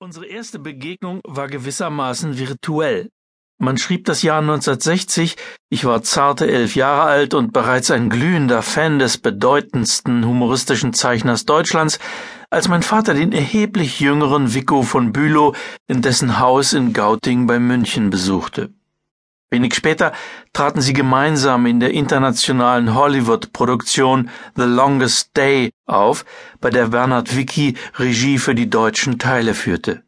Unsere erste Begegnung war gewissermaßen virtuell. Man schrieb das Jahr 1960, ich war zarte elf Jahre alt und bereits ein glühender Fan des bedeutendsten humoristischen Zeichners Deutschlands, als mein Vater den erheblich jüngeren Vico von Bülow in dessen Haus in Gauting bei München besuchte. Wenig später traten sie gemeinsam in der internationalen Hollywood-Produktion The Longest Day auf, bei der Bernhard Wicki Regie für die deutschen Teile führte.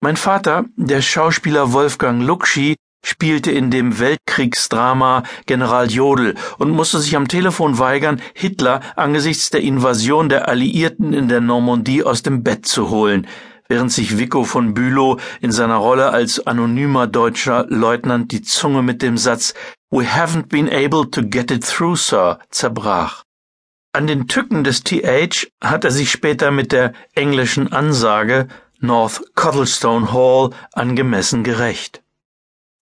Mein Vater, der Schauspieler Wolfgang Luckschi, spielte in dem Weltkriegsdrama General Jodl und musste sich am Telefon weigern, Hitler angesichts der Invasion der Alliierten in der Normandie aus dem Bett zu holen, während sich Vico von Bülow in seiner Rolle als anonymer deutscher Leutnant die Zunge mit dem Satz We haven't been able to get it through, Sir zerbrach. An den Tücken des TH hat er sich später mit der englischen Ansage North Cottlestone Hall angemessen gerecht.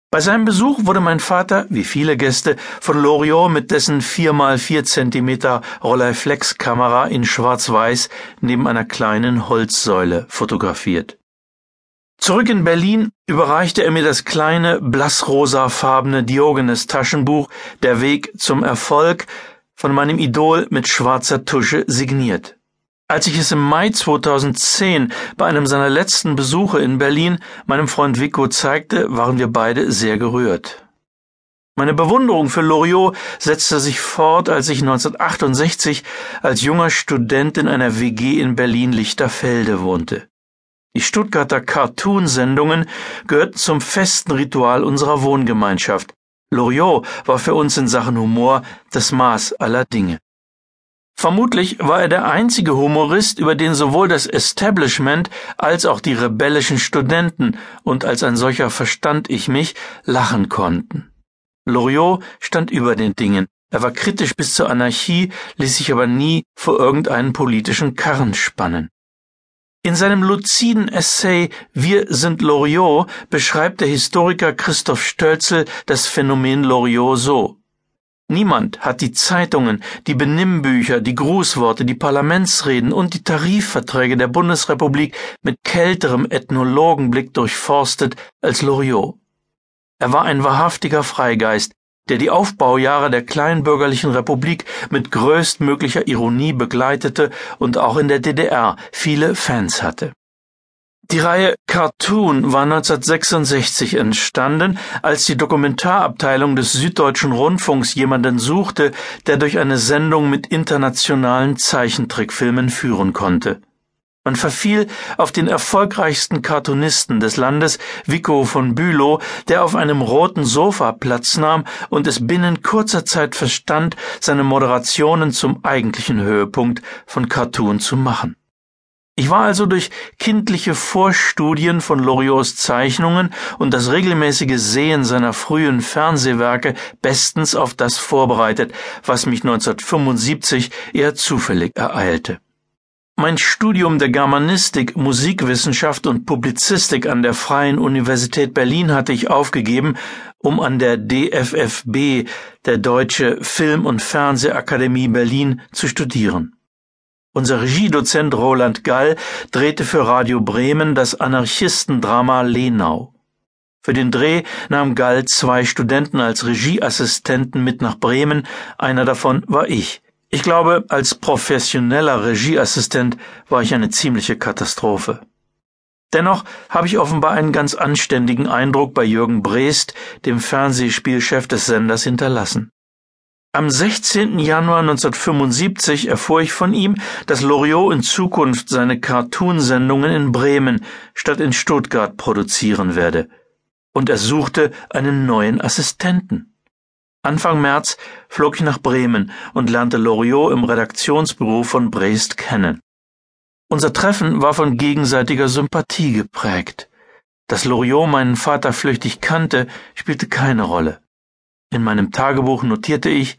Bei seinem Besuch wurde mein Vater, wie viele Gäste, von Loriot mit dessen 4x4 cm Rolleiflex-Kamera in Schwarz-Weiß neben einer kleinen Holzsäule fotografiert. Zurück in Berlin überreichte er mir das kleine, blassrosafarbene Diogenes-Taschenbuch Der Weg zum Erfolg von meinem Idol mit schwarzer Tusche signiert. Als ich es im Mai 2010 bei einem seiner letzten Besuche in Berlin meinem Freund Vico zeigte, waren wir beide sehr gerührt. Meine Bewunderung für Loriot setzte sich fort, als ich 1968 als junger Student in einer WG in Berlin-Lichterfelde wohnte. Die Stuttgarter Cartoon-Sendungen gehörten zum festen Ritual unserer Wohngemeinschaft. Loriot war für uns in Sachen Humor das Maß aller Dinge. Vermutlich war er der einzige Humorist, über den sowohl das Establishment als auch die rebellischen Studenten, und als ein solcher verstand ich mich, lachen konnten. Loriot stand über den Dingen. Er war kritisch bis zur Anarchie, ließ sich aber nie vor irgendeinen politischen Karren spannen. In seinem luziden Essay Wir sind Loriot beschreibt der Historiker Christoph Stölzel das Phänomen Loriot so. Niemand hat die Zeitungen, die Benimmbücher, die Grußworte, die Parlamentsreden und die Tarifverträge der Bundesrepublik mit kälterem Ethnologenblick durchforstet als Loriot. Er war ein wahrhaftiger Freigeist, der die Aufbaujahre der kleinbürgerlichen Republik mit größtmöglicher Ironie begleitete und auch in der DDR viele Fans hatte. Die Reihe Cartoon war 1966 entstanden, als die Dokumentarabteilung des Süddeutschen Rundfunks jemanden suchte, der durch eine Sendung mit internationalen Zeichentrickfilmen führen konnte. Man verfiel auf den erfolgreichsten Cartoonisten des Landes, Vico von Bülow, der auf einem roten Sofa Platz nahm und es binnen kurzer Zeit verstand, seine Moderationen zum eigentlichen Höhepunkt von Cartoon zu machen. Ich war also durch kindliche Vorstudien von Loriots Zeichnungen und das regelmäßige Sehen seiner frühen Fernsehwerke bestens auf das vorbereitet, was mich 1975 eher zufällig ereilte. Mein Studium der Germanistik, Musikwissenschaft und Publizistik an der Freien Universität Berlin hatte ich aufgegeben, um an der DFFB, der Deutsche Film- und Fernsehakademie Berlin, zu studieren. Unser Regiedozent Roland Gall drehte für Radio Bremen das Anarchistendrama Lenau. Für den Dreh nahm Gall zwei Studenten als Regieassistenten mit nach Bremen, einer davon war ich. Ich glaube, als professioneller Regieassistent war ich eine ziemliche Katastrophe. Dennoch habe ich offenbar einen ganz anständigen Eindruck bei Jürgen Breest, dem Fernsehspielchef des Senders, hinterlassen. Am 16. Januar 1975 erfuhr ich von ihm, dass Loriot in Zukunft seine Cartoonsendungen in Bremen statt in Stuttgart produzieren werde. Und er suchte einen neuen Assistenten. Anfang März flog ich nach Bremen und lernte Loriot im Redaktionsbüro von Brest kennen. Unser Treffen war von gegenseitiger Sympathie geprägt. Dass Loriot meinen Vater flüchtig kannte, spielte keine Rolle. In meinem Tagebuch notierte ich,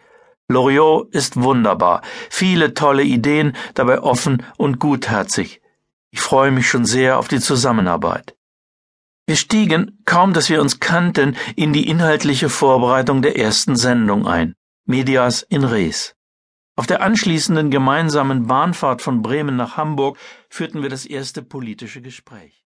Loriot ist wunderbar, viele tolle Ideen, dabei offen und gutherzig. Ich freue mich schon sehr auf die Zusammenarbeit. Wir stiegen, kaum dass wir uns kannten, in die inhaltliche Vorbereitung der ersten Sendung ein, Medias in Res. Auf der anschließenden gemeinsamen Bahnfahrt von Bremen nach Hamburg führten wir das erste politische Gespräch.